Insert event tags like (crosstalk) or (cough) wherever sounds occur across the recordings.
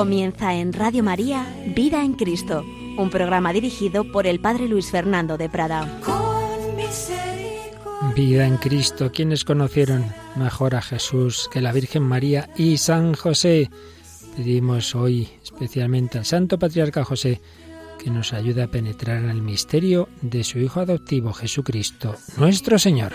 Comienza en Radio María Vida en Cristo, un programa dirigido por el Padre Luis Fernando de Prada. Vida en Cristo, quienes conocieron mejor a Jesús que la Virgen María y San José. Pedimos hoy especialmente al Santo Patriarca José que nos ayude a penetrar en el misterio de su Hijo adoptivo Jesucristo, nuestro Señor.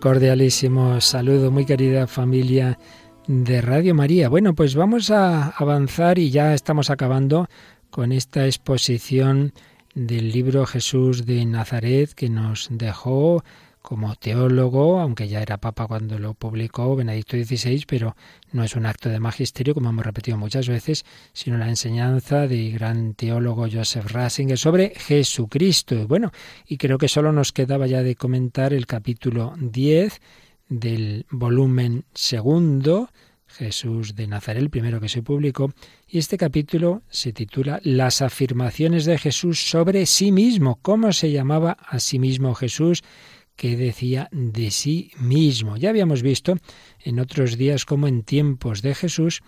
Cordialísimo saludo, muy querida familia de Radio María. Bueno, pues vamos a avanzar y ya estamos acabando con esta exposición del libro Jesús de Nazaret que nos dejó como teólogo, aunque ya era papa cuando lo publicó Benedicto XVI, pero no es un acto de magisterio, como hemos repetido muchas veces, sino la enseñanza del gran teólogo Joseph Ratzinger sobre Jesucristo. Y bueno, y creo que solo nos quedaba ya de comentar el capítulo 10 del volumen segundo, Jesús de Nazaret, el primero que se publicó, y este capítulo se titula Las afirmaciones de Jesús sobre sí mismo. ¿Cómo se llamaba a sí mismo Jesús? Que decía de sí mismo. Ya habíamos visto en otros días cómo en tiempos de Jesús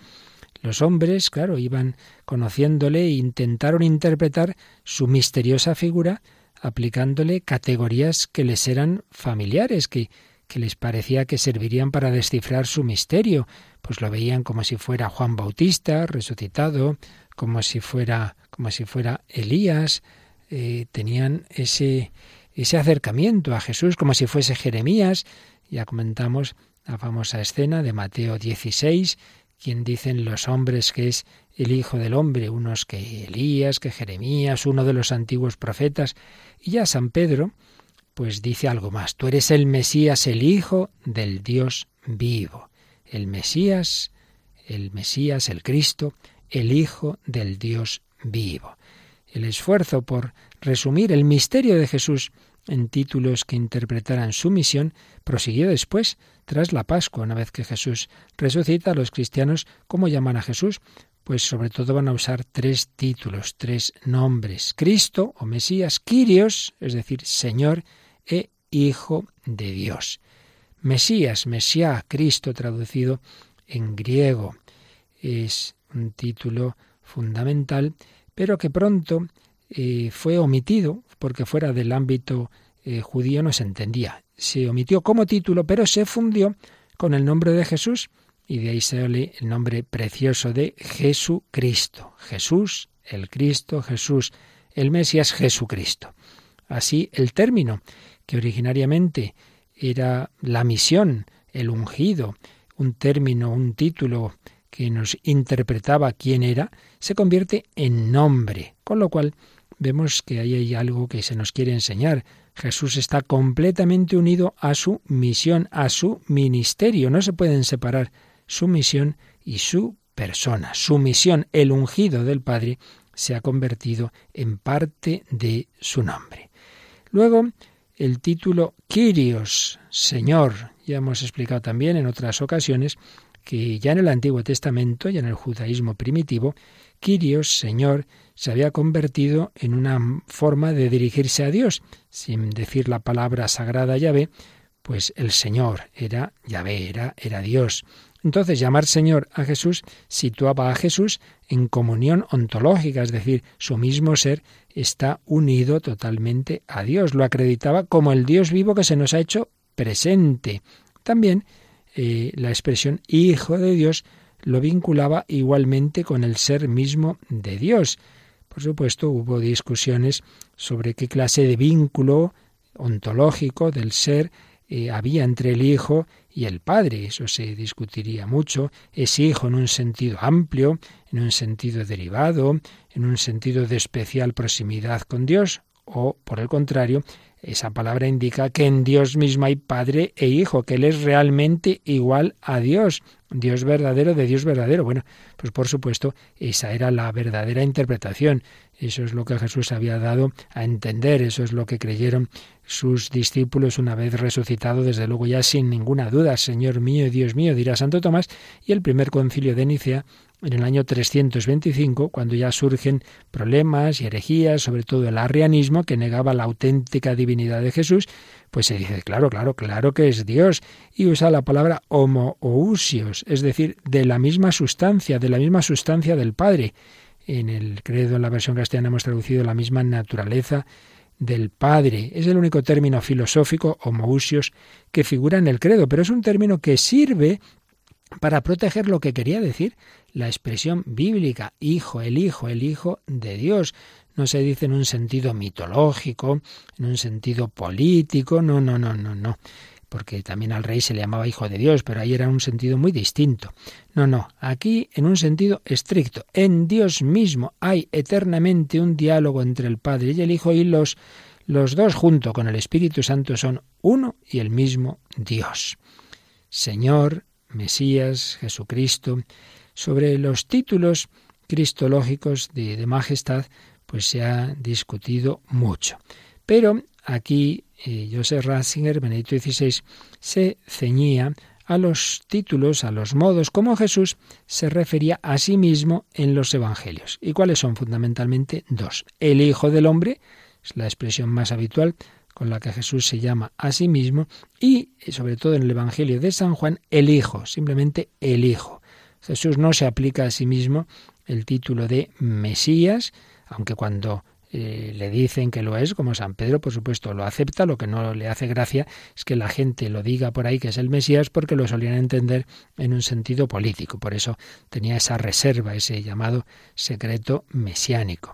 los hombres, claro, iban conociéndole e intentaron interpretar su misteriosa figura aplicándole categorías que les eran familiares, que, que les parecía que servirían para descifrar su misterio. Pues lo veían como si fuera Juan Bautista resucitado, como si fuera, como si fuera Elías. Eh, tenían ese, ese acercamiento a Jesús como si fuese Jeremías. Ya comentamos la famosa escena de Mateo 16, quien dicen los hombres que es el Hijo del Hombre, unos que Elías, que Jeremías, uno de los antiguos profetas. Y ya San Pedro, pues dice algo más, tú eres el Mesías, el Hijo del Dios vivo. El Mesías, el Mesías, el Cristo, el Hijo del Dios vivo. El esfuerzo por resumir el misterio de Jesús en títulos que interpretaran su misión, prosiguió después, tras la Pascua, una vez que Jesús resucita, los cristianos, ¿cómo llaman a Jesús? Pues sobre todo van a usar tres títulos, tres nombres, Cristo o Mesías, Kyrios, es decir, Señor, e Hijo de Dios. Mesías, Mesías, Cristo traducido en griego, es un título fundamental, pero que pronto eh, fue omitido porque fuera del ámbito eh, judío no se entendía. Se omitió como título, pero se fundió con el nombre de Jesús y de ahí sale el nombre precioso de Jesucristo. Jesús, el Cristo, Jesús, el Mesías, Jesucristo. Así el término, que originariamente era la misión, el ungido, un término, un título que nos interpretaba quién era, se convierte en nombre, con lo cual vemos que ahí hay algo que se nos quiere enseñar. Jesús está completamente unido a su misión, a su ministerio. No se pueden separar su misión y su persona. Su misión, el ungido del Padre, se ha convertido en parte de su nombre. Luego, el título Kyrios, Señor. Ya hemos explicado también en otras ocasiones que ya en el Antiguo Testamento y en el judaísmo primitivo, Kyrios, Señor, se había convertido en una forma de dirigirse a Dios, sin decir la palabra sagrada Yahvé, pues el Señor era Yahvé, era, era Dios. Entonces llamar Señor a Jesús situaba a Jesús en comunión ontológica, es decir, su mismo ser está unido totalmente a Dios, lo acreditaba como el Dios vivo que se nos ha hecho presente. También eh, la expresión Hijo de Dios lo vinculaba igualmente con el ser mismo de Dios. Por supuesto, hubo discusiones sobre qué clase de vínculo ontológico del ser eh, había entre el Hijo y el Padre. Eso se discutiría mucho. Es Hijo en un sentido amplio, en un sentido derivado, en un sentido de especial proximidad con Dios, o, por el contrario, esa palabra indica que en Dios mismo hay Padre e Hijo, que Él es realmente igual a Dios, Dios verdadero de Dios verdadero. Bueno, pues por supuesto, esa era la verdadera interpretación. Eso es lo que Jesús había dado a entender, eso es lo que creyeron sus discípulos una vez resucitado, desde luego ya sin ninguna duda, Señor mío y Dios mío, dirá Santo Tomás, y el primer concilio de Nicea en el año 325, cuando ya surgen problemas y herejías, sobre todo el arrianismo, que negaba la auténtica divinidad de Jesús, pues se dice, claro, claro, claro que es Dios, y usa la palabra homoousios, es decir, de la misma sustancia, de la misma sustancia del Padre. En el credo, en la versión castellana, hemos traducido la misma naturaleza del Padre. Es el único término filosófico, homoousios, que figura en el credo, pero es un término que sirve para proteger lo que quería decir la expresión bíblica, hijo, el hijo, el hijo de Dios. No se dice en un sentido mitológico, en un sentido político, no, no, no, no, no, porque también al rey se le llamaba hijo de Dios, pero ahí era un sentido muy distinto. No, no, aquí en un sentido estricto. En Dios mismo hay eternamente un diálogo entre el Padre y el Hijo y los, los dos junto con el Espíritu Santo son uno y el mismo Dios. Señor, Mesías, Jesucristo. Sobre los títulos cristológicos de, majestad, pues se ha discutido mucho. Pero aquí eh, Joseph Ratzinger, Benedicto XVI, se ceñía a los títulos, a los modos como Jesús se refería a sí mismo en los evangelios. ¿Y cuáles son fundamentalmente dos? El Hijo del Hombre, es la expresión más habitual con la que Jesús se llama a sí mismo, y sobre todo en el Evangelio de San Juan, el Hijo, simplemente el Hijo. Jesús no se aplica a sí mismo el título de Mesías, aunque cuando eh, le dicen que lo es, como San Pedro, por supuesto, lo acepta. Lo que no le hace gracia es que la gente lo diga por ahí que es el Mesías porque lo solían entender en un sentido político. Por eso tenía esa reserva, ese llamado secreto mesiánico.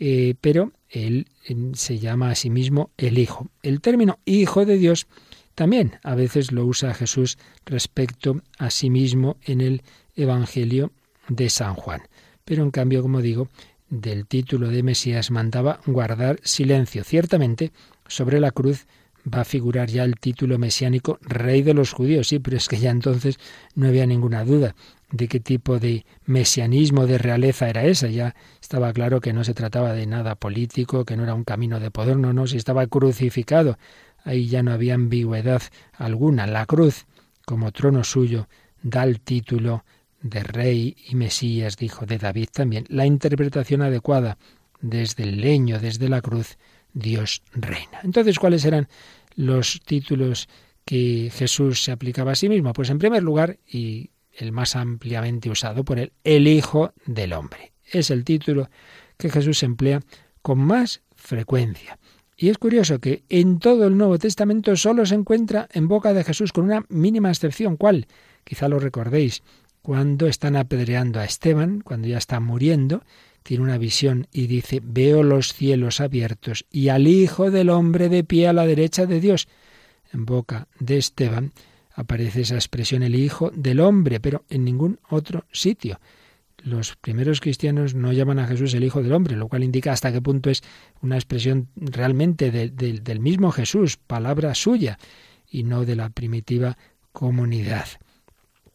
Eh, pero él se llama a sí mismo el Hijo. El término Hijo de Dios también a veces lo usa Jesús respecto a sí mismo en el Evangelio de San Juan. Pero en cambio, como digo, del título de Mesías mandaba guardar silencio. Ciertamente, sobre la cruz va a figurar ya el título mesiánico Rey de los judíos, sí, pero es que ya entonces no había ninguna duda de qué tipo de mesianismo, de realeza era esa. Ya estaba claro que no se trataba de nada político, que no era un camino de poder, no, no, si estaba crucificado. Ahí ya no había ambigüedad alguna. La cruz, como trono suyo, da el título de rey y Mesías, dijo de David también. La interpretación adecuada desde el leño, desde la cruz, Dios reina. Entonces, ¿cuáles eran los títulos que Jesús se aplicaba a sí mismo? Pues en primer lugar, y el más ampliamente usado por él, el Hijo del Hombre. Es el título que Jesús emplea con más frecuencia. Y es curioso que en todo el Nuevo Testamento solo se encuentra en boca de Jesús con una mínima excepción. ¿Cuál? Quizá lo recordéis. Cuando están apedreando a Esteban, cuando ya está muriendo, tiene una visión y dice, veo los cielos abiertos y al Hijo del Hombre de pie a la derecha de Dios. En boca de Esteban aparece esa expresión el Hijo del Hombre, pero en ningún otro sitio. Los primeros cristianos no llaman a Jesús el Hijo del Hombre, lo cual indica hasta qué punto es una expresión realmente del mismo Jesús, palabra suya, y no de la primitiva comunidad.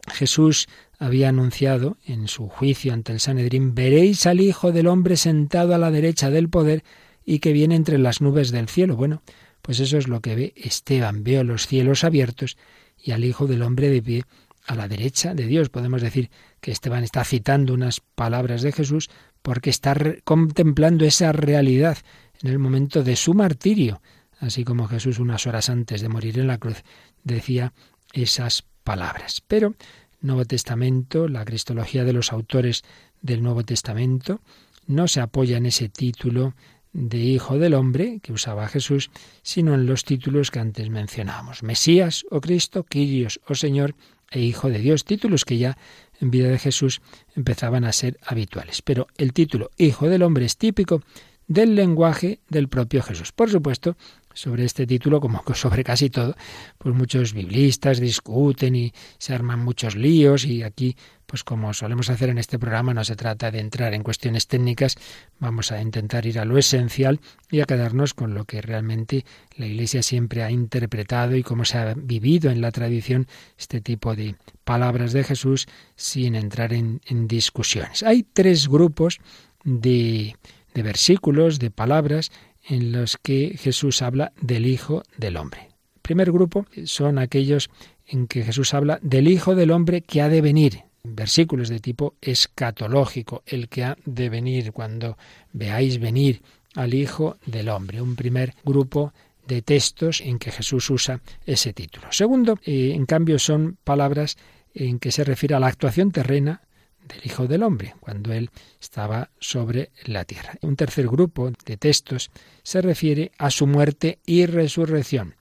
Jesús había anunciado en su juicio ante el Sanedrín, veréis al Hijo del Hombre sentado a la derecha del poder y que viene entre las nubes del cielo. Bueno, pues eso es lo que ve Esteban. Veo los cielos abiertos y al Hijo del Hombre de pie a la derecha de Dios. Podemos decir que Esteban está citando unas palabras de Jesús porque está contemplando esa realidad en el momento de su martirio, así como Jesús unas horas antes de morir en la cruz decía esas palabras. Pero Nuevo Testamento, la cristología de los autores del Nuevo Testamento, no se apoya en ese título de Hijo del Hombre que usaba Jesús, sino en los títulos que antes mencionábamos. Mesías o Cristo, Quirios o Señor e Hijo de Dios, títulos que ya en vida de Jesús empezaban a ser habituales. Pero el título Hijo del Hombre es típico del lenguaje del propio Jesús. Por supuesto, sobre este título, como (laughs) sobre casi todo, pues muchos biblistas discuten y se arman muchos líos y aquí, pues como solemos hacer en este programa, no se trata de entrar en cuestiones técnicas, vamos a intentar ir a lo esencial y a quedarnos con lo que realmente la Iglesia siempre ha interpretado y cómo se ha vivido en la tradición este tipo de palabras de Jesús sin entrar en, en discusiones. Hay tres grupos de, de versículos, de palabras en los que Jesús habla del Hijo del Hombre. El primer grupo son aquellos en que Jesús habla del Hijo del Hombre que ha de venir. Versículos de tipo escatológico, el que ha de venir, cuando veáis venir al Hijo del Hombre. Un primer grupo de textos en que Jesús usa ese título. Segundo, eh, en cambio, son palabras en que se refiere a la actuación terrena del Hijo del Hombre, cuando él estaba sobre la tierra. Un tercer grupo de textos se refiere a su muerte y resurrección.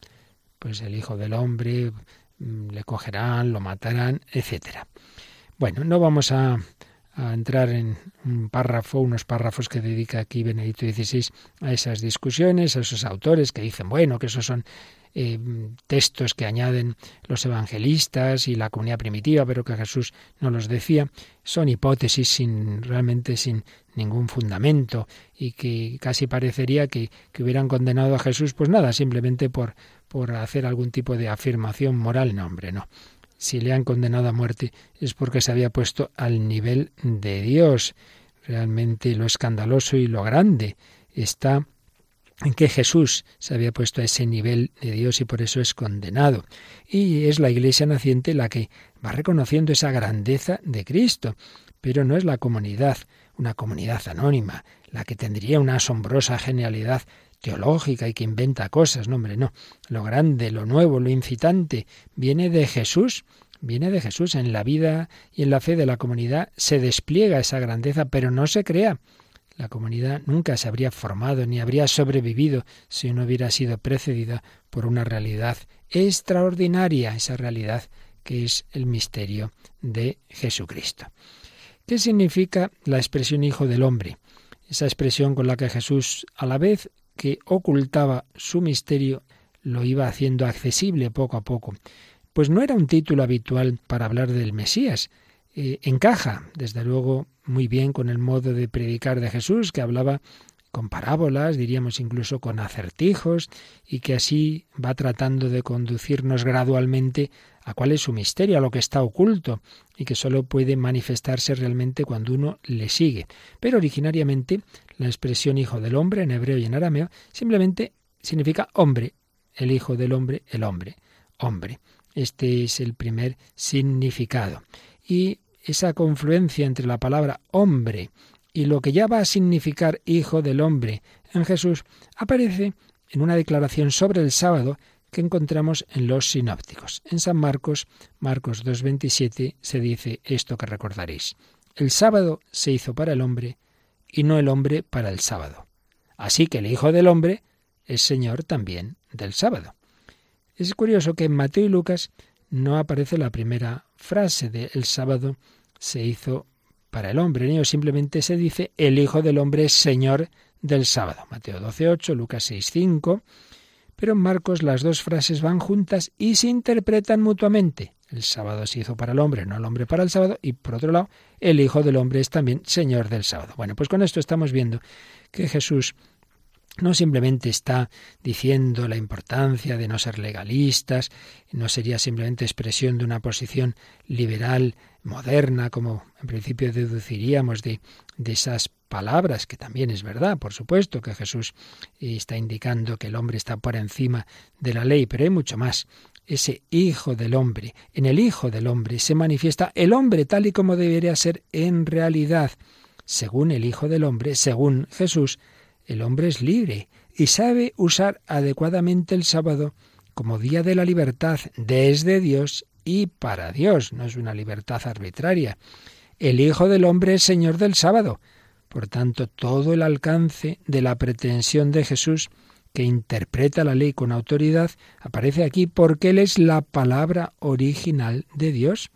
Pues el Hijo del Hombre mm, le cogerán, lo matarán, etc. Bueno, no vamos a, a entrar en un párrafo, unos párrafos que dedica aquí Benedicto XVI a esas discusiones, a esos autores que dicen, bueno, que esos son eh, textos que añaden los evangelistas y la comunidad primitiva, pero que Jesús no los decía, son hipótesis sin realmente sin ningún fundamento y que casi parecería que, que hubieran condenado a Jesús, pues nada, simplemente por, por hacer algún tipo de afirmación moral. No, hombre, no. Si le han condenado a muerte es porque se había puesto al nivel de Dios. Realmente lo escandaloso y lo grande está en que Jesús se había puesto a ese nivel de Dios y por eso es condenado. Y es la Iglesia naciente la que va reconociendo esa grandeza de Cristo, pero no es la comunidad, una comunidad anónima, la que tendría una asombrosa genialidad teológica y que inventa cosas, no hombre, no. Lo grande, lo nuevo, lo incitante viene de Jesús, viene de Jesús. En la vida y en la fe de la comunidad se despliega esa grandeza, pero no se crea. La comunidad nunca se habría formado ni habría sobrevivido si no hubiera sido precedida por una realidad extraordinaria, esa realidad que es el misterio de Jesucristo. ¿Qué significa la expresión Hijo del Hombre? Esa expresión con la que Jesús, a la vez que ocultaba su misterio, lo iba haciendo accesible poco a poco. Pues no era un título habitual para hablar del Mesías. Eh, encaja, desde luego, muy bien con el modo de predicar de Jesús, que hablaba con parábolas, diríamos incluso con acertijos, y que así va tratando de conducirnos gradualmente a cuál es su misterio, a lo que está oculto, y que solo puede manifestarse realmente cuando uno le sigue. Pero originariamente la expresión hijo del hombre en hebreo y en arameo simplemente significa hombre, el hijo del hombre, el hombre, hombre. Este es el primer significado. Y esa confluencia entre la palabra hombre y lo que ya va a significar hijo del hombre en Jesús aparece en una declaración sobre el sábado que encontramos en los sinópticos. En San Marcos, Marcos 2.27, se dice esto que recordaréis. El sábado se hizo para el hombre y no el hombre para el sábado. Así que el Hijo del Hombre es Señor también del sábado. Es curioso que en Mateo y Lucas no aparece la primera frase de el sábado se hizo para el hombre. En simplemente se dice el Hijo del Hombre es Señor del sábado. Mateo 12.8, Lucas 6.5. Pero en Marcos las dos frases van juntas y se interpretan mutuamente. El sábado se hizo para el hombre, no el hombre para el sábado. Y por otro lado, el Hijo del Hombre es también Señor del sábado. Bueno, pues con esto estamos viendo que Jesús no simplemente está diciendo la importancia de no ser legalistas, no sería simplemente expresión de una posición liberal moderna, como en principio deduciríamos de, esas palabras, que también es verdad, por supuesto, que Jesús está indicando que el hombre está por encima de la ley, pero hay mucho más. Ese Hijo del Hombre, en el Hijo del Hombre se manifiesta el hombre tal y como debería ser en realidad. Según el Hijo del Hombre, según Jesús, el hombre es libre y sabe usar adecuadamente el sábado como día de la libertad desde Dios y para Dios. No es una libertad arbitraria. El Hijo del Hombre es Señor del sábado. Por tanto, todo el alcance de la pretensión de Jesús, que interpreta la ley con autoridad, aparece aquí porque Él es la palabra original de Dios.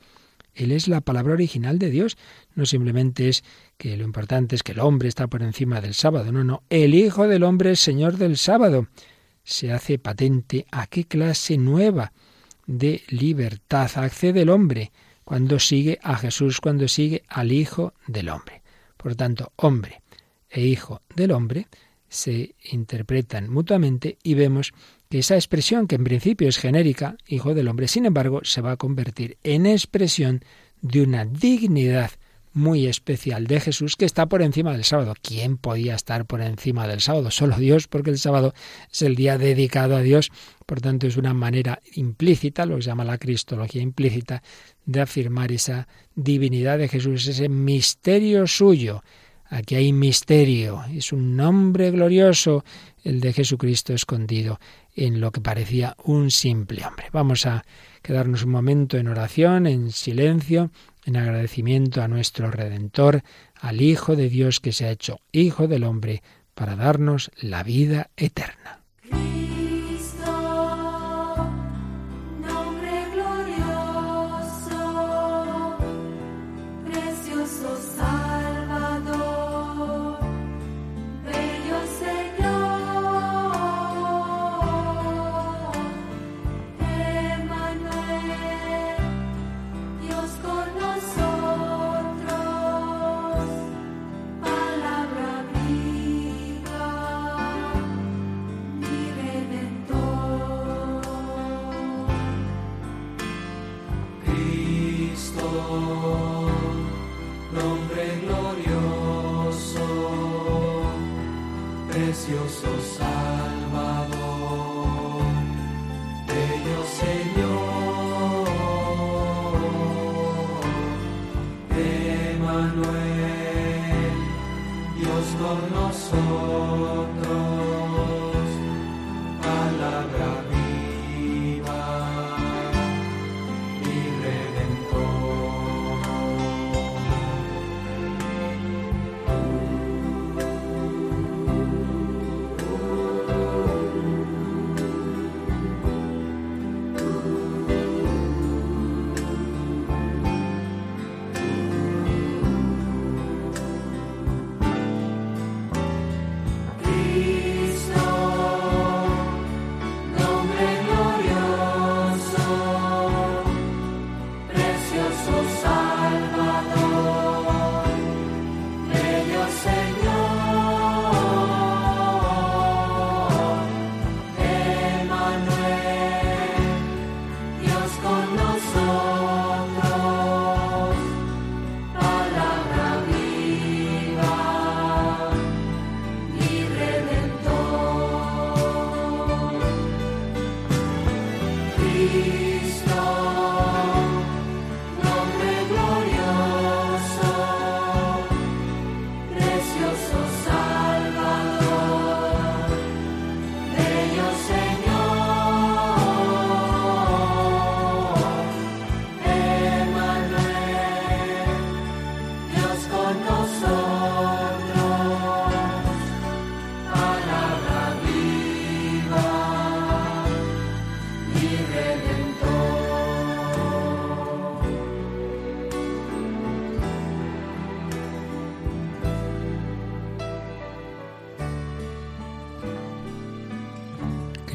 Él es la palabra original de Dios. No simplemente es que lo importante es que el hombre está por encima del sábado. No, no. El Hijo del Hombre es Señor del sábado. se hace patente a qué clase nueva de libertad accede el hombre cuando sigue a Jesús, cuando sigue al Hijo del Hombre. Por tanto, hombre e Hijo del Hombre se interpretan mutuamente y vemos que esa expresión, que en principio es genérica, Hijo del Hombre, sin embargo, se va a convertir en expresión de una dignidad muy especial de Jesús que está por encima del sábado. ¿Quién podía estar por encima del sábado? Solo Dios, porque el sábado es el día dedicado a Dios. Por tanto, es una manera implícita, lo que se llama la cristología implícita, de afirmar esa divinidad de Jesús, ese misterio suyo. Aquí hay misterio, es un nombre glorioso, el de Jesucristo escondido en lo que parecía un simple hombre. Vamos a quedarnos un momento en oración, en silencio, en agradecimiento a nuestro Redentor, al Hijo de Dios que se ha hecho Hijo del hombre, para darnos la vida eterna.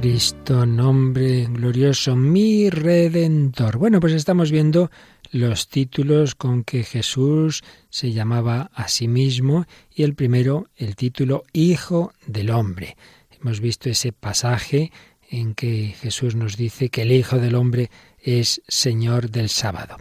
Cristo, nombre glorioso, mi redentor. Bueno, pues estamos viendo los títulos con que Jesús se llamaba a sí mismo y el primero, el título Hijo del Hombre. Hemos visto ese pasaje en que Jesús nos dice que el Hijo del Hombre es Señor del sábado,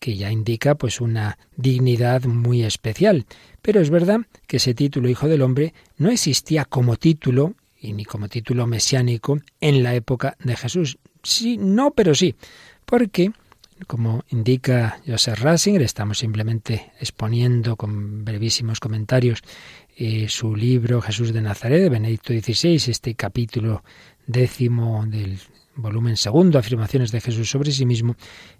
que ya indica pues una dignidad muy especial. Pero es verdad que ese título Hijo del Hombre no existía como título y ni como título mesiánico en la época de Jesús. Sí, no, pero sí, porque, como indica Joseph Ratzinger, estamos simplemente exponiendo con brevísimos comentarios eh, su libro Jesús de Nazaret de Benedicto XVI, este capítulo décimo del volumen segundo, afirmaciones de Jesús sobre sí mismo,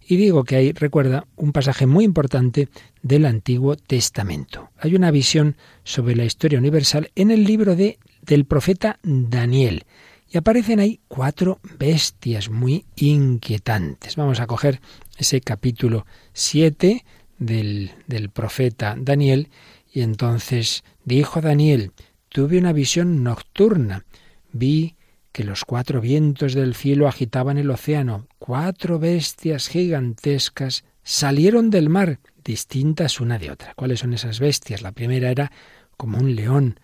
y digo que ahí recuerda un pasaje muy importante del Antiguo Testamento. Hay una visión sobre la historia universal en el libro de del profeta Daniel. Y aparecen ahí cuatro bestias muy inquietantes. Vamos a coger ese capítulo 7 del, del profeta Daniel. Y entonces dijo Daniel, tuve una visión nocturna. Vi que los cuatro vientos del cielo agitaban el océano. Cuatro bestias gigantescas salieron del mar, distintas una de otra. ¿Cuáles son esas bestias? La primera era como un león,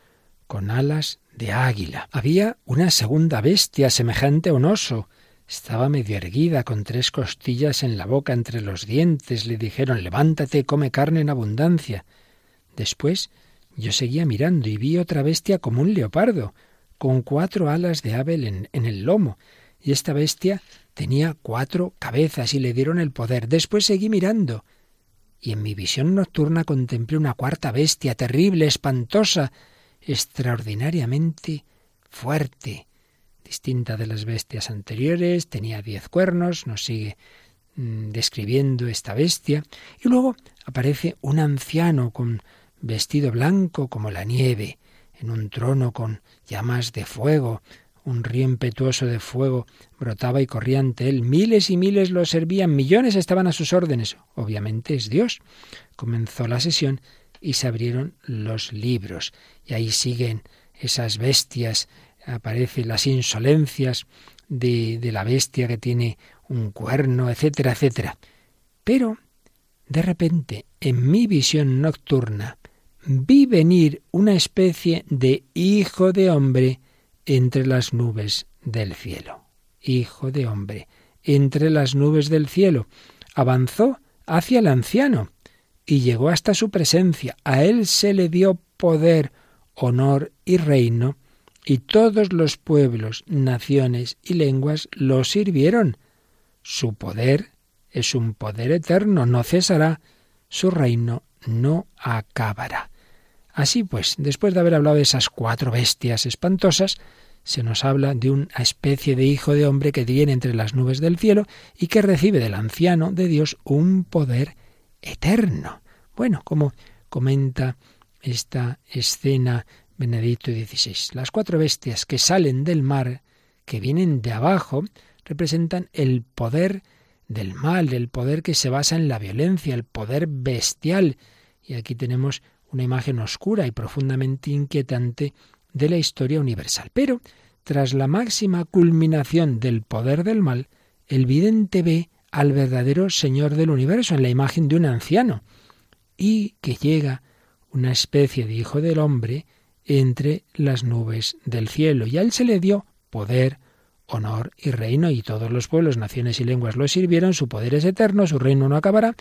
con alas de águila. Había una segunda bestia semejante a un oso. Estaba medio erguida, con tres costillas en la boca entre los dientes. Le dijeron Levántate, come carne en abundancia. Después yo seguía mirando y vi otra bestia como un leopardo, con cuatro alas de ave en, en el lomo. Y esta bestia tenía cuatro cabezas y le dieron el poder. Después seguí mirando. Y en mi visión nocturna contemplé una cuarta bestia, terrible, espantosa, extraordinariamente fuerte, distinta de las bestias anteriores, tenía diez cuernos, nos sigue mm, describiendo esta bestia, y luego aparece un anciano con vestido blanco como la nieve, en un trono con llamas de fuego, un río impetuoso de fuego brotaba y corría ante él. Miles y miles lo servían, millones estaban a sus órdenes. Obviamente es Dios. Comenzó la sesión y se abrieron los libros. Y ahí siguen esas bestias, aparecen las insolencias de, de la bestia que tiene un cuerno, etcétera, etcétera. Pero, de repente, en mi visión nocturna, vi venir una especie de hijo de hombre entre las nubes del cielo. Hijo de hombre, entre las nubes del cielo. Avanzó hacia el anciano y llegó hasta su presencia. A él se le dio poder, honor y reino, y todos los pueblos, naciones y lenguas lo sirvieron. Su poder es un poder eterno, no cesará, su reino no acabará. Así pues, después de haber hablado de esas cuatro bestias espantosas, se nos habla de una especie de hijo de hombre que viene entre las nubes del cielo y que recibe del anciano de Dios un poder eterno. Bueno, como comenta esta escena Benedicto XVI, las cuatro bestias que salen del mar, que vienen de abajo, representan el poder del mal, el poder que se basa en la violencia, el poder bestial. Y aquí tenemos una imagen oscura y profundamente inquietante de la historia universal. Pero, tras la máxima culminación del poder del mal, el vidente ve al verdadero Señor del universo en la imagen de un anciano, y que llega una especie de Hijo del Hombre entre las nubes del cielo, y a él se le dio poder, honor y reino, y todos los pueblos, naciones y lenguas lo sirvieron, su poder es eterno, su reino no acabará.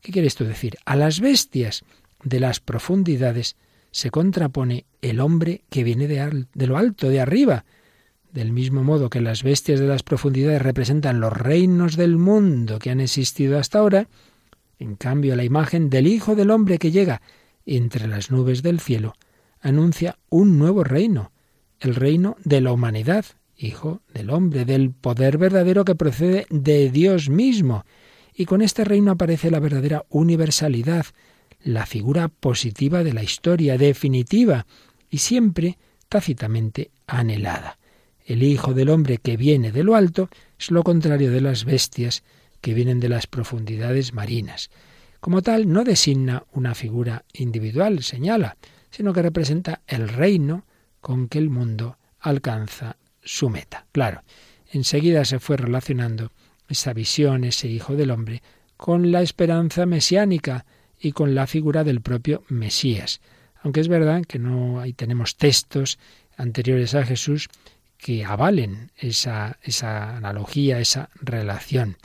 ¿Qué quiere esto decir? A las bestias de las profundidades se contrapone el hombre que viene de, de, lo alto, de arriba. Del mismo modo que las bestias de las profundidades representan los reinos del mundo que han existido hasta ahora, en cambio la imagen del Hijo del Hombre que llega entre las nubes del cielo anuncia un nuevo reino, el reino de la humanidad, Hijo del Hombre, del poder verdadero que procede de Dios mismo. Y con este reino aparece la verdadera universalidad, la figura positiva de la historia, definitiva y siempre tácitamente anhelada. El Hijo del Hombre que viene de lo alto es lo contrario de las bestias que vienen de las profundidades marinas. Como tal, no designa una figura individual, señala, sino que representa el reino con que el mundo alcanza su meta. Claro, enseguida se fue relacionando esa visión, ese Hijo del Hombre, con la esperanza mesiánica, y con la figura del propio Mesías. Aunque es verdad que no ahí tenemos textos anteriores a Jesús que avalen esa, esa analogía, esa relación.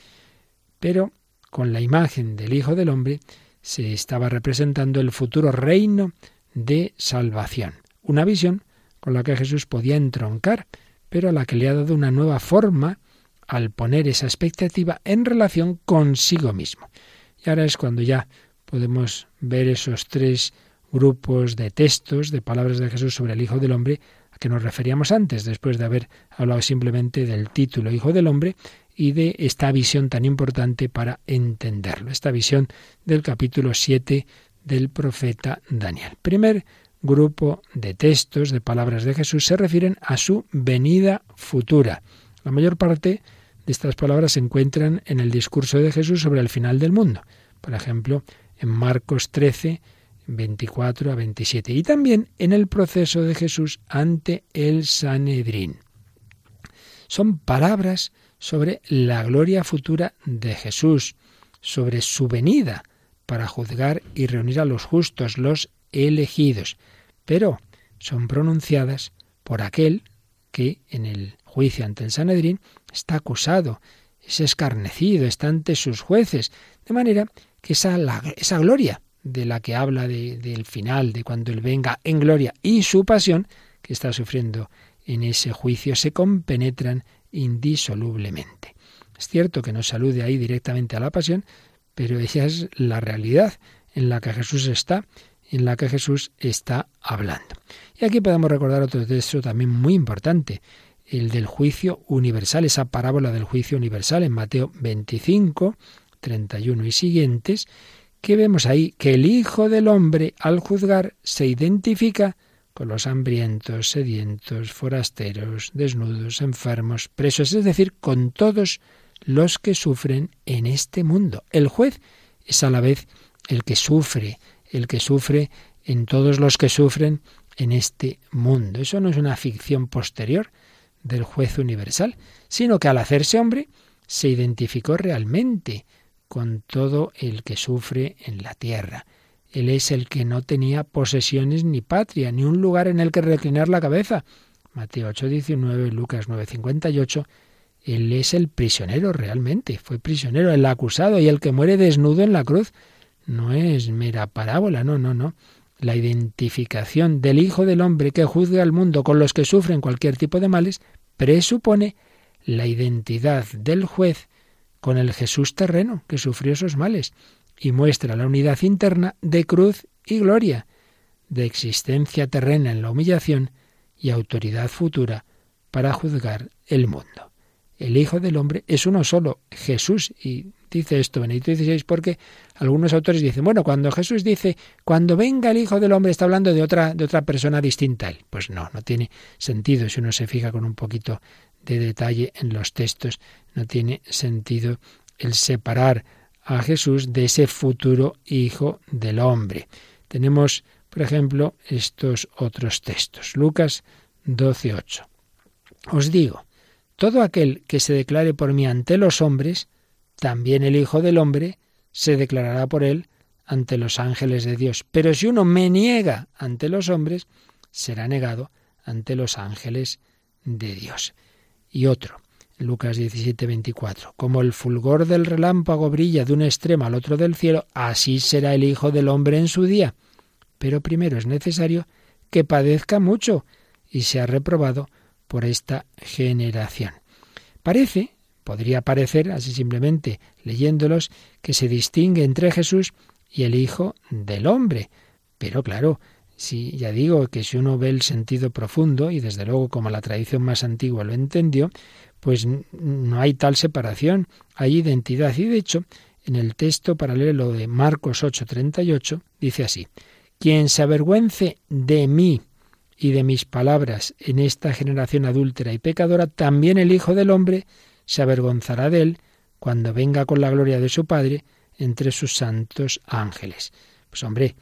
Pero con la imagen del Hijo del Hombre se estaba representando el futuro reino de salvación. Una visión con la que Jesús podía entroncar, pero a la que le ha dado una nueva forma al poner esa expectativa en relación consigo mismo. Y ahora es cuando ya podemos ver esos tres grupos de textos, de palabras de Jesús sobre el Hijo del Hombre, que nos referíamos antes, después de haber hablado simplemente del título Hijo del Hombre y de esta visión tan importante para entenderlo, esta visión del capítulo 7 del profeta Daniel. Primer grupo de textos, de palabras de Jesús, se refieren a su venida futura. La mayor parte de estas palabras se encuentran en el discurso de Jesús sobre el final del mundo. Por ejemplo, en Marcos 13, 24 a 27, y también en el proceso de Jesús ante el Sanedrín. Son palabras sobre la gloria futura de Jesús, sobre su venida para juzgar y reunir a los justos, los elegidos, pero son pronunciadas por aquel que en el juicio ante el Sanedrín está acusado, es escarnecido, está ante sus jueces, de manera que esa, esa gloria de la que habla del final, de cuando Él venga en gloria y su pasión que está sufriendo en ese juicio, se compenetran indisolublemente. Es cierto que no salude ahí directamente a la pasión, pero esa es la realidad en la que Jesús está, en la que Jesús está hablando. Y aquí podemos recordar otro texto también muy importante, el del juicio universal, esa parábola del juicio universal en Mateo 25, 31 y siguientes, que vemos ahí que el Hijo del Hombre al juzgar se identifica con los hambrientos, sedientos, forasteros, desnudos, enfermos, presos, es decir, con todos los que sufren en este mundo. El juez es a la vez el que sufre, el que sufre en todos los que sufren en este mundo. Eso no es una ficción posterior del juez universal, sino que al hacerse hombre se identificó realmente con todo el que sufre en la tierra. Él es el que no tenía posesiones ni patria, ni un lugar en el que reclinar la cabeza. Mateo 8:19, Lucas 9:58. Él es el prisionero realmente, fue prisionero, el acusado y el que muere desnudo en la cruz. No es mera parábola, no, no, no. La identificación del Hijo del Hombre que juzga al mundo con los que sufren cualquier tipo de males presupone la identidad del juez con el Jesús terreno que sufrió esos males y muestra la unidad interna de cruz y gloria, de existencia terrena en la humillación y autoridad futura para juzgar el mundo. El Hijo del Hombre es uno solo, Jesús, y dice esto Benedicto XVI porque algunos autores dicen, bueno, cuando Jesús dice, cuando venga el Hijo del Hombre, está hablando de otra, de otra persona distinta a él. Pues no, no tiene sentido si uno se fija con un poquito de detalle en los textos. No tiene sentido el separar a Jesús de ese futuro Hijo del Hombre. Tenemos, por ejemplo, estos otros textos. Lucas 12:8. Os digo, todo aquel que se declare por mí ante los hombres, también el Hijo del Hombre se declarará por él ante los ángeles de Dios. Pero si uno me niega ante los hombres, será negado ante los ángeles de Dios y otro. Lucas 17, 24. Como el fulgor del relámpago brilla de un extremo al otro del cielo, así será el Hijo del Hombre en su día. Pero primero es necesario que padezca mucho y sea reprobado por esta generación. Parece, podría parecer, así simplemente leyéndolos, que se distingue entre Jesús y el Hijo del Hombre. Pero claro, Sí, ya digo que si uno ve el sentido profundo, y desde luego como la tradición más antigua lo entendió, pues no hay tal separación, hay identidad. Y de hecho, en el texto paralelo de Marcos 8:38 dice así, quien se avergüence de mí y de mis palabras en esta generación adúltera y pecadora, también el Hijo del Hombre se avergonzará de él cuando venga con la gloria de su Padre entre sus santos ángeles. Pues hombre,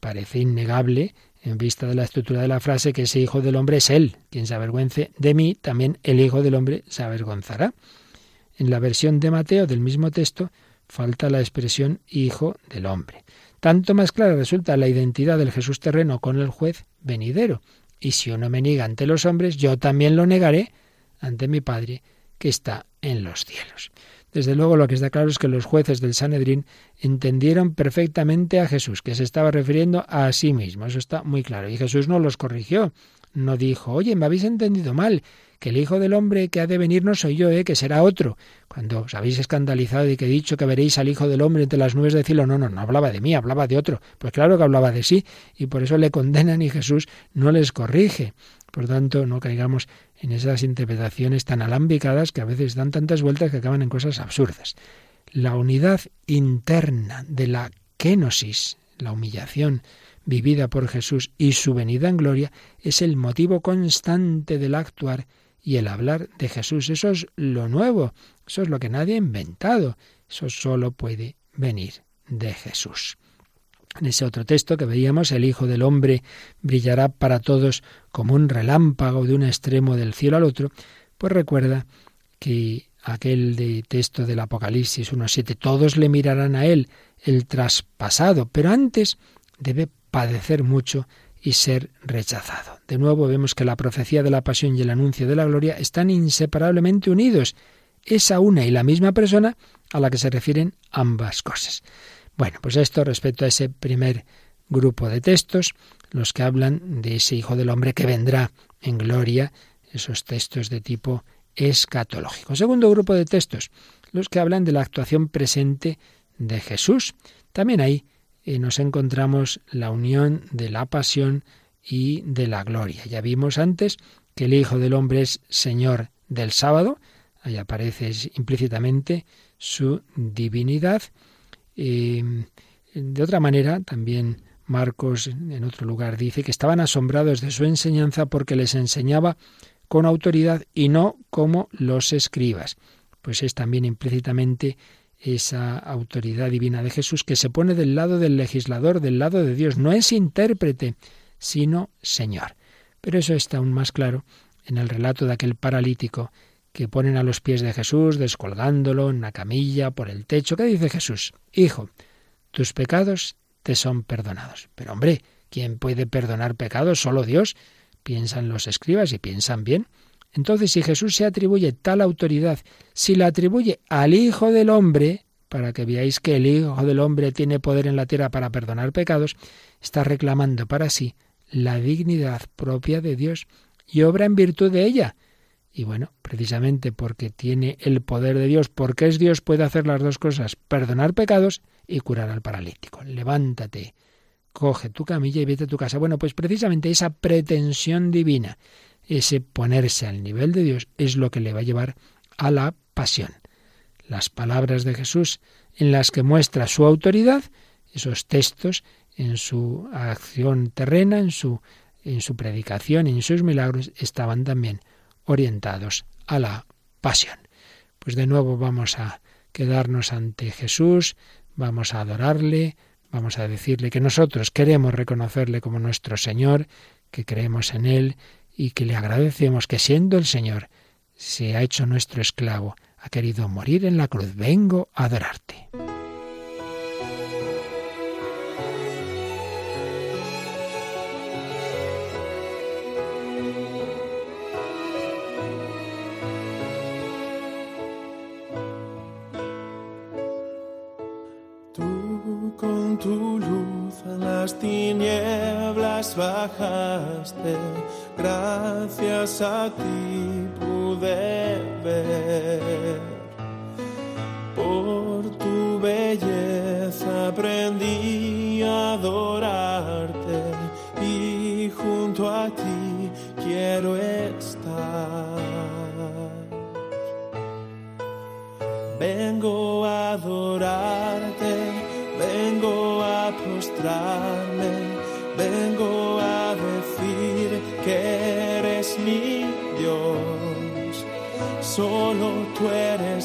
Parece innegable, en vista de la estructura de la frase, que ese Hijo del Hombre es Él. Quien se avergüence de mí, también el Hijo del Hombre se avergonzará. En la versión de Mateo del mismo texto falta la expresión Hijo del Hombre. Tanto más clara resulta la identidad del Jesús terreno con el juez venidero. Y si uno me niega ante los hombres, yo también lo negaré ante mi Padre que está en los cielos. Desde luego lo que está claro es que los jueces del Sanedrín entendieron perfectamente a Jesús, que se estaba refiriendo a sí mismo. Eso está muy claro. Y Jesús no los corrigió. No dijo, oye, me habéis entendido mal, que el Hijo del Hombre que ha de venir no soy yo, ¿eh? que será otro. Cuando os habéis escandalizado de que he dicho que veréis al Hijo del Hombre entre las nubes de no, no, no hablaba de mí, hablaba de otro. Pues claro que hablaba de sí, y por eso le condenan y Jesús no les corrige. Por tanto, no caigamos en esas interpretaciones tan alambicadas que a veces dan tantas vueltas que acaban en cosas absurdas. La unidad interna de la kenosis, la humillación vivida por Jesús y su venida en gloria, es el motivo constante del actuar y el hablar de Jesús. Eso es lo nuevo, eso es lo que nadie ha inventado, eso solo puede venir de Jesús. En ese otro texto que veíamos, el Hijo del Hombre brillará para todos como un relámpago de un extremo del cielo al otro, Pues recuerda que aquel de texto del Apocalipsis 1.7, todos le mirarán a él, el traspasado, pero antes debe padecer mucho y ser rechazado. De nuevo vemos que la profecía de la pasión y el anuncio de la gloria están inseparablemente unidos. Es a una y la misma persona a la que se refieren ambas cosas. Bueno, pues esto respecto a ese primer grupo de textos, los que hablan de ese Hijo del Hombre que vendrá en gloria, esos textos de tipo escatológico. Segundo grupo de textos, los que hablan de la actuación presente de Jesús. También ahí eh, nos encontramos la unión de la pasión y de la gloria. Ya vimos antes que el Hijo del Hombre es Señor del sábado, ahí aparece implícitamente su divinidad. Eh, de otra manera, también Marcos en otro lugar dice que estaban asombrados de su enseñanza porque les enseñaba con autoridad y no como los escribas. Pues es también implícitamente esa autoridad divina de Jesús que se pone del lado del legislador, del lado de Dios. No es intérprete, sino Señor. Pero eso está aún más claro en el relato de aquel paralítico que ponen a los pies de Jesús, descolgándolo en una camilla por el techo. ¿Qué dice Jesús? Hijo, tus pecados te son perdonados. Pero hombre, ¿quién puede perdonar pecados? Solo Dios. Piensan los escribas y piensan bien. Entonces, si Jesús se atribuye tal autoridad, si la atribuye al Hijo del Hombre, para que veáis que el Hijo del Hombre tiene poder en la tierra para perdonar pecados, está reclamando para sí la dignidad propia de Dios y obra en virtud de ella. Y bueno, precisamente porque tiene el poder de Dios, porque es Dios, puede hacer las dos cosas, perdonar pecados y curar al paralítico. Levántate, coge tu camilla y vete a tu casa. Bueno, pues precisamente esa pretensión divina, ese ponerse al nivel de Dios, es lo que le va a llevar a la pasión. Las palabras de Jesús en las que muestra su autoridad, esos textos en su acción terrena, en su, en su predicación, en sus milagros, estaban también orientados a la pasión. Pues de nuevo vamos a quedarnos ante Jesús, vamos a adorarle, vamos a decirle que nosotros queremos reconocerle como nuestro Señor, que creemos en Él y que le agradecemos que siendo el Señor se ha hecho nuestro esclavo, ha querido morir en la cruz. Vengo a adorarte. Bajaste, gracias a ti pude ver. Por tu belleza aprendí a adorarte y junto a ti quiero estar. Vengo a adorarte vengo a postrarme, Solo tú eres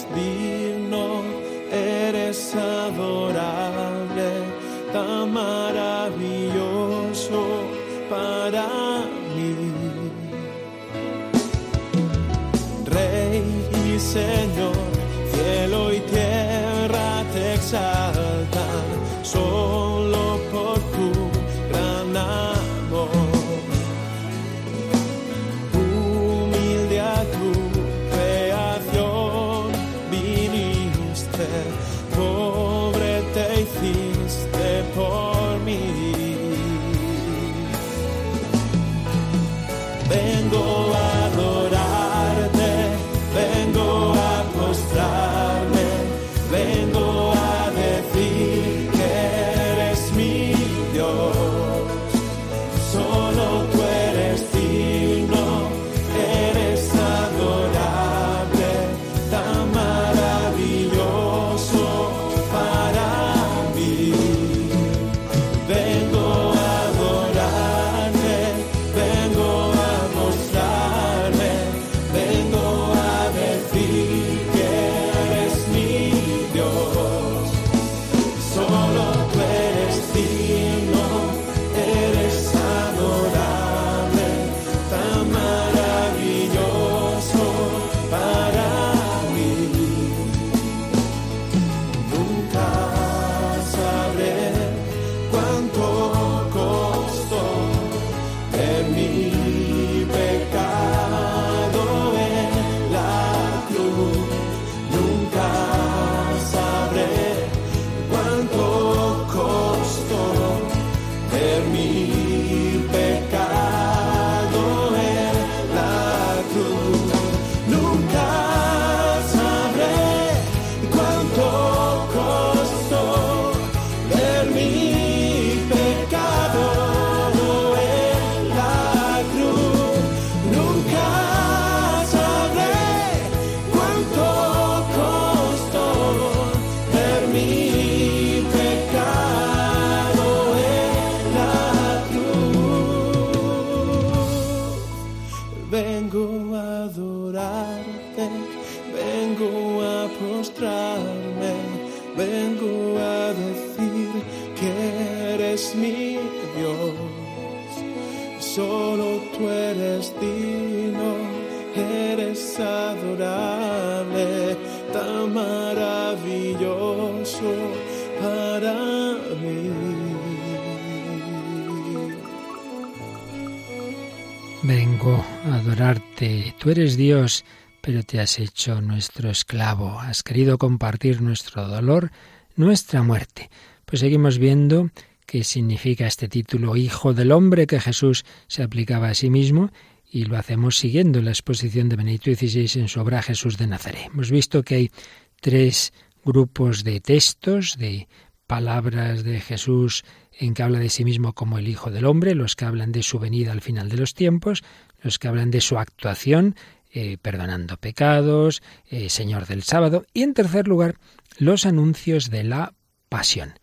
Tú eres Dios, pero te has hecho nuestro esclavo. Has querido compartir nuestro dolor, nuestra muerte. Pues seguimos viendo qué significa este título Hijo del Hombre que Jesús se aplicaba a sí mismo y lo hacemos siguiendo la exposición de Benedicto XVI en su obra Jesús de Nazaret. Hemos visto que hay tres grupos de textos, de palabras de Jesús en que habla de sí mismo como el Hijo del Hombre, los que hablan de su venida al final de los tiempos, los que hablan de su actuación, eh, perdonando pecados, eh, Señor del sábado, y en tercer lugar, los anuncios de la pasión.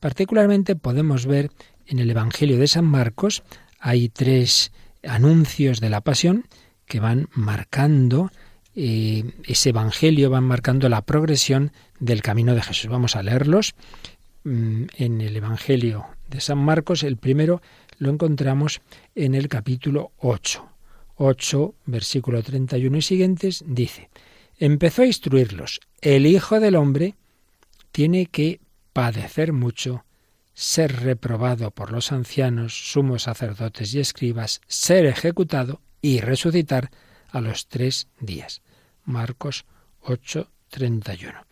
Particularmente podemos ver en el Evangelio de San Marcos, hay tres anuncios de la pasión que van marcando eh, ese Evangelio, van marcando la progresión del camino de Jesús. Vamos a leerlos mm, en el Evangelio de San Marcos. El primero lo encontramos en el capítulo 8. 8, versículo 31 y siguientes, dice, empezó a instruirlos, el Hijo del Hombre tiene que padecer mucho, ser reprobado por los ancianos, sumos sacerdotes y escribas, ser ejecutado y resucitar a los tres días. Marcos 8, 31.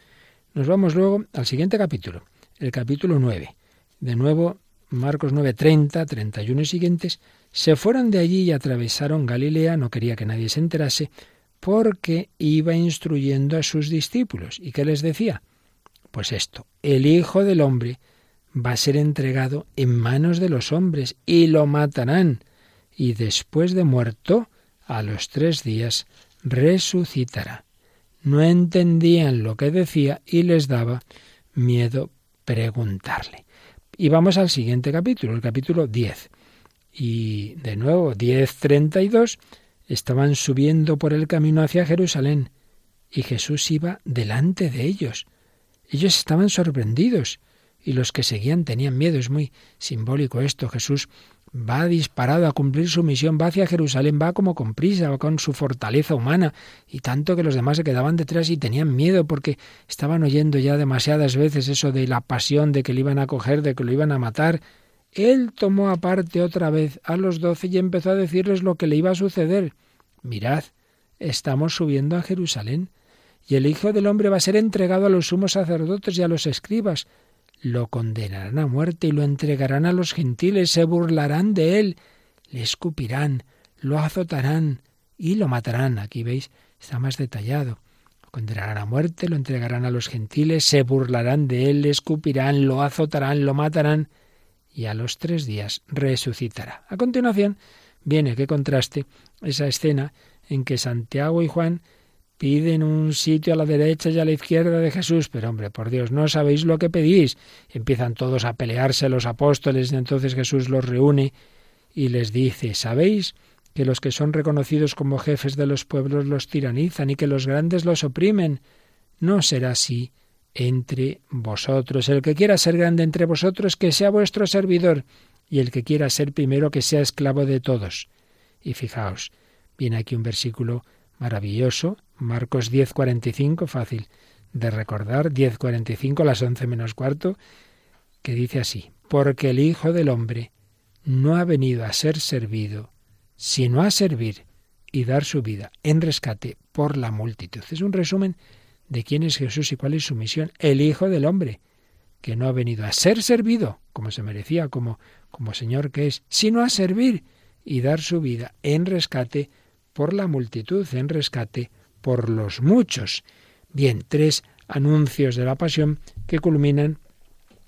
Nos vamos luego al siguiente capítulo, el capítulo 9. De nuevo Marcos 9, 30, 31 y siguientes, se fueron de allí y atravesaron Galilea, no quería que nadie se enterase, porque iba instruyendo a sus discípulos. ¿Y qué les decía? Pues esto, el Hijo del Hombre va a ser entregado en manos de los hombres y lo matarán, y después de muerto, a los tres días, resucitará. No entendían lo que decía y les daba miedo preguntarle. Y vamos al siguiente capítulo, el capítulo 10. Y de nuevo, 10.32, estaban subiendo por el camino hacia Jerusalén y Jesús iba delante de ellos. Ellos estaban sorprendidos y los que seguían tenían miedo. Es muy simbólico esto. Jesús va disparado a cumplir su misión, va hacia Jerusalén, va como con prisa, va con su fortaleza humana, y tanto que los demás se quedaban detrás y tenían miedo porque estaban oyendo ya demasiadas veces eso de la pasión, de que le iban a coger, de que lo iban a matar. Él tomó aparte otra vez a los doce y empezó a decirles lo que le iba a suceder. Mirad, estamos subiendo a Jerusalén, y el Hijo del Hombre va a ser entregado a los sumos sacerdotes y a los escribas, lo condenarán a muerte y lo entregarán a los gentiles, se burlarán de él, le escupirán, lo azotarán y lo matarán. Aquí veis, está más detallado. Lo condenarán a muerte, lo entregarán a los gentiles, se burlarán de él, le escupirán, lo azotarán, lo matarán y a los tres días resucitará. A continuación viene, que contraste, esa escena en que Santiago y Juan piden un sitio a la derecha y a la izquierda de Jesús, pero hombre, por Dios, no sabéis lo que pedís. Empiezan todos a pelearse los apóstoles, y entonces Jesús los reúne y les dice, ¿sabéis que los que son reconocidos como jefes de los pueblos los tiranizan y que los grandes los oprimen? No será así entre vosotros. El que quiera ser grande entre vosotros, que sea vuestro servidor, y el que quiera ser primero, que sea esclavo de todos. Y fijaos, viene aquí un versículo maravilloso, Marcos 10:45, fácil de recordar, 10:45, las 11 menos cuarto, que dice así, porque el Hijo del Hombre no ha venido a ser servido, sino a servir y dar su vida en rescate por la multitud. Es un resumen de quién es Jesús y cuál es su misión. El Hijo del Hombre, que no ha venido a ser servido, como se merecía, como, como Señor que es, sino a servir y dar su vida en rescate por la multitud, en rescate por los muchos. Bien, tres anuncios de la pasión que culminan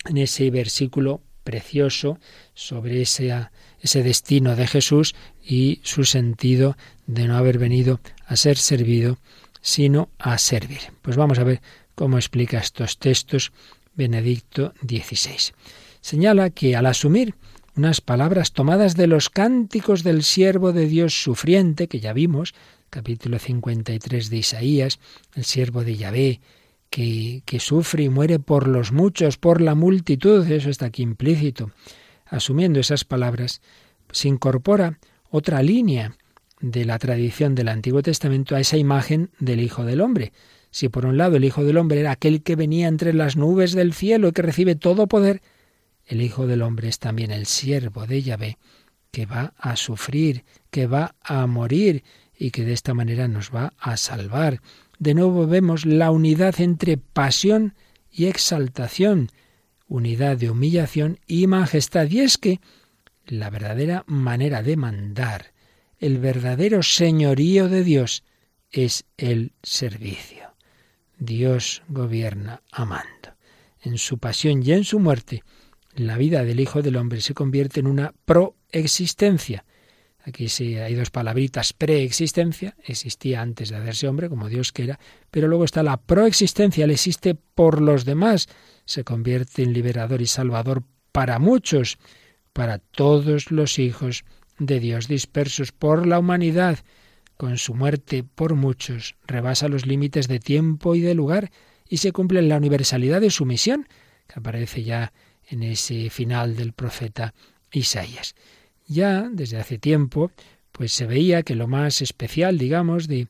en ese versículo precioso sobre ese, ese destino de Jesús y su sentido de no haber venido a ser servido, sino a servir. Pues vamos a ver cómo explica estos textos Benedicto XVI. Señala que al asumir unas palabras tomadas de los cánticos del siervo de Dios sufriente, que ya vimos, capítulo 53 de Isaías, el siervo de Yahvé, que, que sufre y muere por los muchos, por la multitud, eso está aquí implícito. Asumiendo esas palabras, se incorpora otra línea de la tradición del Antiguo Testamento a esa imagen del Hijo del Hombre. Si por un lado el Hijo del Hombre era aquel que venía entre las nubes del cielo y que recibe todo poder, el Hijo del Hombre es también el siervo de Yahvé, que va a sufrir, que va a morir y que de esta manera nos va a salvar. De nuevo vemos la unidad entre pasión y exaltación, unidad de humillación y majestad. Y es que la verdadera manera de mandar, el verdadero señorío de Dios es el servicio. Dios gobierna amando. En su pasión y en su muerte, la vida del Hijo del Hombre se convierte en una proexistencia. Aquí sí hay dos palabritas, preexistencia, existía antes de hacerse hombre, como Dios quiera, pero luego está la proexistencia, él existe por los demás, se convierte en liberador y salvador para muchos, para todos los hijos de Dios dispersos por la humanidad. Con su muerte por muchos rebasa los límites de tiempo y de lugar y se cumple en la universalidad de su misión, que aparece ya en ese final del profeta Isaías. Ya desde hace tiempo, pues se veía que lo más especial, digamos, de,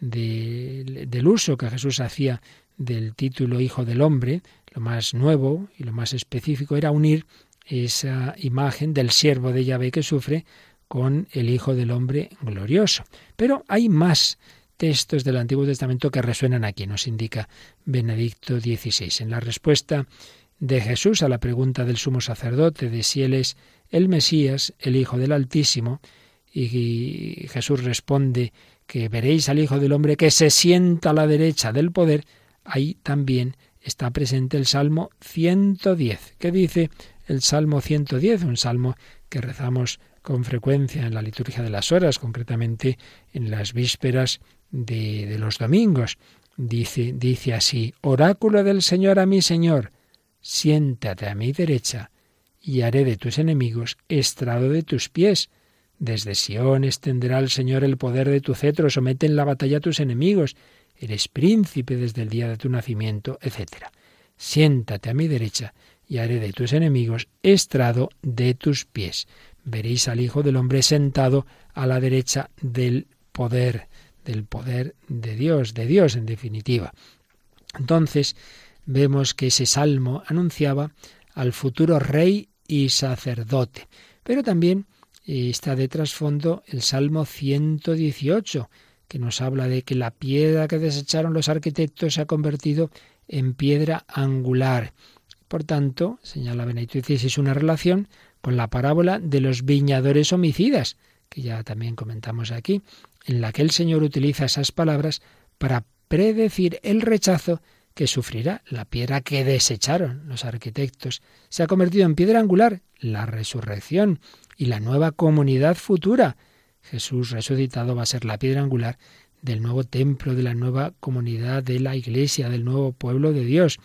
del uso que Jesús hacía del título Hijo del Hombre, lo más nuevo y lo más específico era unir esa imagen del siervo de Yahvé que sufre con el Hijo del Hombre glorioso. Pero hay más textos del Antiguo Testamento que resuenan aquí, nos indica Benedicto XVI. En la respuesta de Jesús a la pregunta del sumo sacerdote de si él es el Mesías, el Hijo del Altísimo, y Jesús responde que veréis al Hijo del Hombre que se sienta a la derecha del poder, ahí también está presente el Salmo 110. ¿Qué dice el Salmo 110? Un salmo que rezamos con frecuencia en la liturgia de las horas, concretamente en las vísperas de, de los domingos. Dice, dice así, Oráculo del Señor a mi Señor, siéntate a mi derecha, y haré de tus enemigos estrado de tus pies. Desde Sión extenderá el Señor el poder de tu cetro, somete en la batalla a tus enemigos, eres príncipe desde el día de tu nacimiento, etc. Siéntate a mi derecha, y haré de tus enemigos estrado de tus pies veréis al Hijo del Hombre sentado a la derecha del poder, del poder de Dios, de Dios en definitiva. Entonces vemos que ese salmo anunciaba al futuro rey y sacerdote, pero también eh, está de trasfondo el Salmo 118, que nos habla de que la piedra que desecharon los arquitectos se ha convertido en piedra angular. Por tanto, señala Benedicto XVI, una relación con la parábola de los viñadores homicidas, que ya también comentamos aquí, en la que el Señor utiliza esas palabras para predecir el rechazo que sufrirá la piedra que desecharon los arquitectos. Se ha convertido en piedra angular la resurrección y la nueva comunidad futura. Jesús resucitado va a ser la piedra angular del nuevo templo, de la nueva comunidad de la Iglesia, del nuevo pueblo de Dios.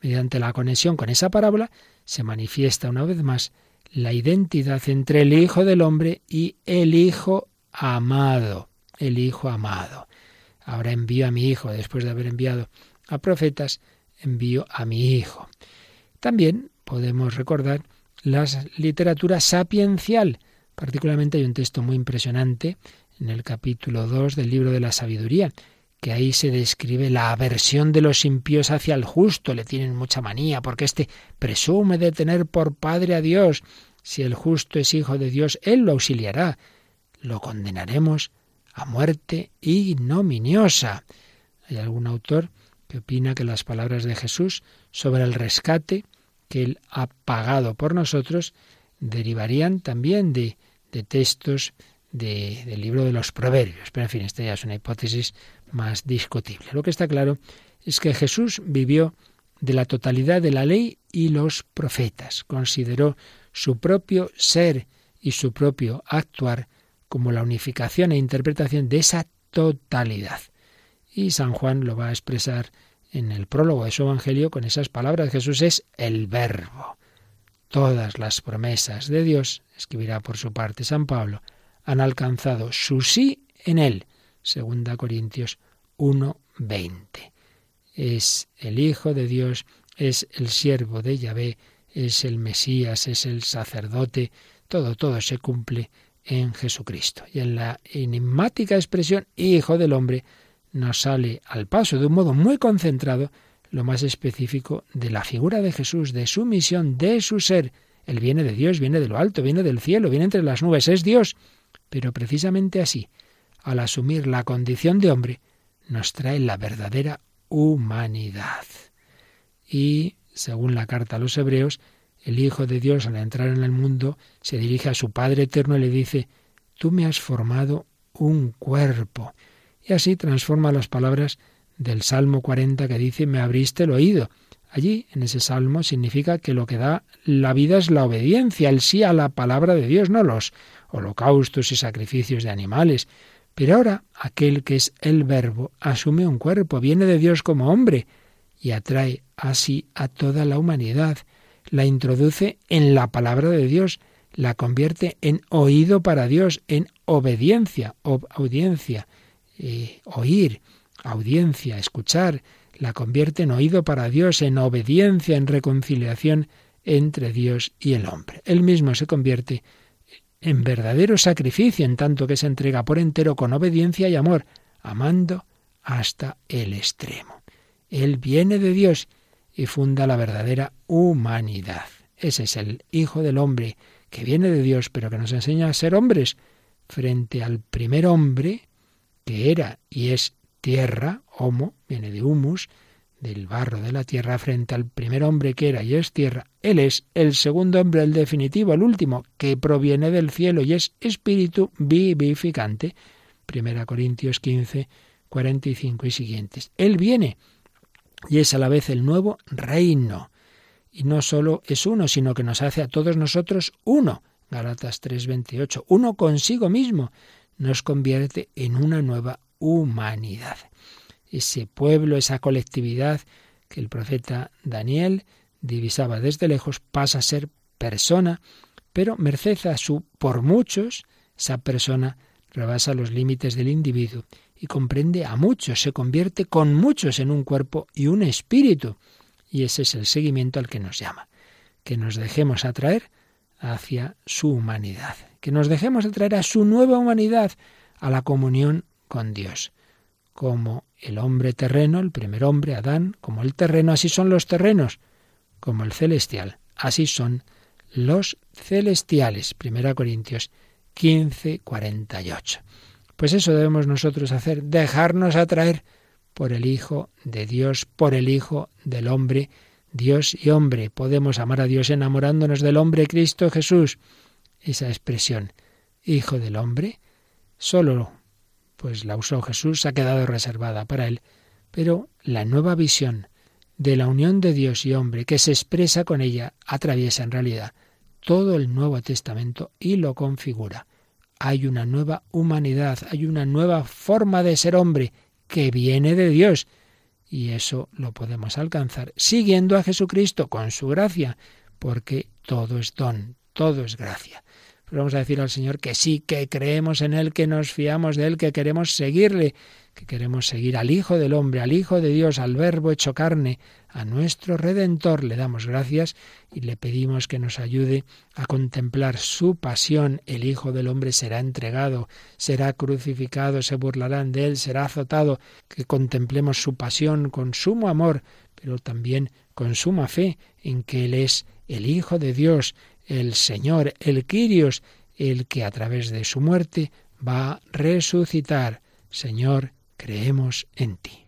Mediante la conexión con esa parábola se manifiesta una vez más la identidad entre el Hijo del Hombre y el Hijo amado, el Hijo amado. Ahora envío a mi Hijo, después de haber enviado a profetas, envío a mi Hijo. También podemos recordar la literatura sapiencial. Particularmente hay un texto muy impresionante en el capítulo 2 del libro de la sabiduría, que ahí se describe la aversión de los impíos hacia el justo, le tienen mucha manía, porque éste presume de tener por padre a Dios. Si el justo es hijo de Dios, él lo auxiliará. Lo condenaremos a muerte ignominiosa. Hay algún autor que opina que las palabras de Jesús sobre el rescate que él ha pagado por nosotros derivarían también de, de textos del libro de los Proverbios. Pero en fin, esta ya es una hipótesis más discutible. Lo que está claro es que Jesús vivió de la totalidad de la ley y los profetas. Consideró su propio ser y su propio actuar como la unificación e interpretación de esa totalidad. Y San Juan lo va a expresar en el prólogo de su Evangelio con esas palabras. Jesús es el verbo. Todas las promesas de Dios, escribirá por su parte San Pablo, han alcanzado su sí en él. Segunda Corintios 1:20. Es el Hijo de Dios, es el siervo de Yahvé, es el Mesías, es el sacerdote, todo, todo se cumple en Jesucristo. Y en la enigmática expresión Hijo del Hombre nos sale al paso de un modo muy concentrado lo más específico de la figura de Jesús, de su misión, de su ser. Él viene de Dios, viene de lo alto, viene del cielo, viene entre las nubes, es Dios. Pero precisamente así, al asumir la condición de hombre, nos trae la verdadera humanidad. Y, según la carta a los hebreos, el Hijo de Dios al entrar en el mundo se dirige a su Padre Eterno y le dice, Tú me has formado un cuerpo. Y así transforma las palabras del Salmo 40 que dice, me abriste el oído. Allí, en ese salmo, significa que lo que da la vida es la obediencia, el sí a la palabra de Dios, no los holocaustos y sacrificios de animales. Pero ahora aquel que es el verbo asume un cuerpo, viene de Dios como hombre y atrae así a toda la humanidad la introduce en la palabra de Dios, la convierte en oído para Dios, en obediencia, audiencia, eh, oír, audiencia, escuchar, la convierte en oído para Dios, en obediencia, en reconciliación entre Dios y el hombre. Él mismo se convierte en verdadero sacrificio, en tanto que se entrega por entero con obediencia y amor, amando hasta el extremo. Él viene de Dios y funda la verdadera humanidad. Ese es el Hijo del Hombre que viene de Dios, pero que nos enseña a ser hombres frente al primer hombre que era y es tierra, homo, viene de humus, del barro de la tierra, frente al primer hombre que era y es tierra. Él es el segundo hombre, el definitivo, el último, que proviene del cielo y es espíritu vivificante. Primera Corintios 15, 45 y siguientes. Él viene y es a la vez el nuevo reino. Y no solo es uno, sino que nos hace a todos nosotros uno. Galatas 3:28, uno consigo mismo, nos convierte en una nueva humanidad. Ese pueblo, esa colectividad que el profeta Daniel divisaba desde lejos, pasa a ser persona, pero merced a su por muchos, esa persona rebasa los límites del individuo y comprende a muchos, se convierte con muchos en un cuerpo y un espíritu. Y ese es el seguimiento al que nos llama, que nos dejemos atraer hacia su humanidad, que nos dejemos atraer a su nueva humanidad, a la comunión con Dios. Como el hombre terreno, el primer hombre, Adán, como el terreno, así son los terrenos, como el celestial, así son los celestiales. Primera Corintios 15, 48. Pues eso debemos nosotros hacer, dejarnos atraer por el Hijo de Dios, por el Hijo del hombre, Dios y hombre. Podemos amar a Dios enamorándonos del hombre Cristo Jesús. Esa expresión, Hijo del hombre, solo pues la usó Jesús, ha quedado reservada para él, pero la nueva visión de la unión de Dios y hombre que se expresa con ella atraviesa en realidad todo el Nuevo Testamento y lo configura hay una nueva humanidad, hay una nueva forma de ser hombre que viene de Dios. Y eso lo podemos alcanzar siguiendo a Jesucristo con su gracia, porque todo es don, todo es gracia. Pero vamos a decir al Señor que sí, que creemos en Él, que nos fiamos de Él, que queremos seguirle, que queremos seguir al Hijo del Hombre, al Hijo de Dios, al Verbo hecho carne, a nuestro Redentor. Le damos gracias y le pedimos que nos ayude a contemplar su pasión. El Hijo del Hombre será entregado, será crucificado, se burlarán de Él, será azotado. Que contemplemos su pasión con sumo amor, pero también con suma fe en que Él es el Hijo de Dios, el Señor, el Quirios, el que a través de su muerte va a resucitar. Señor, creemos en ti.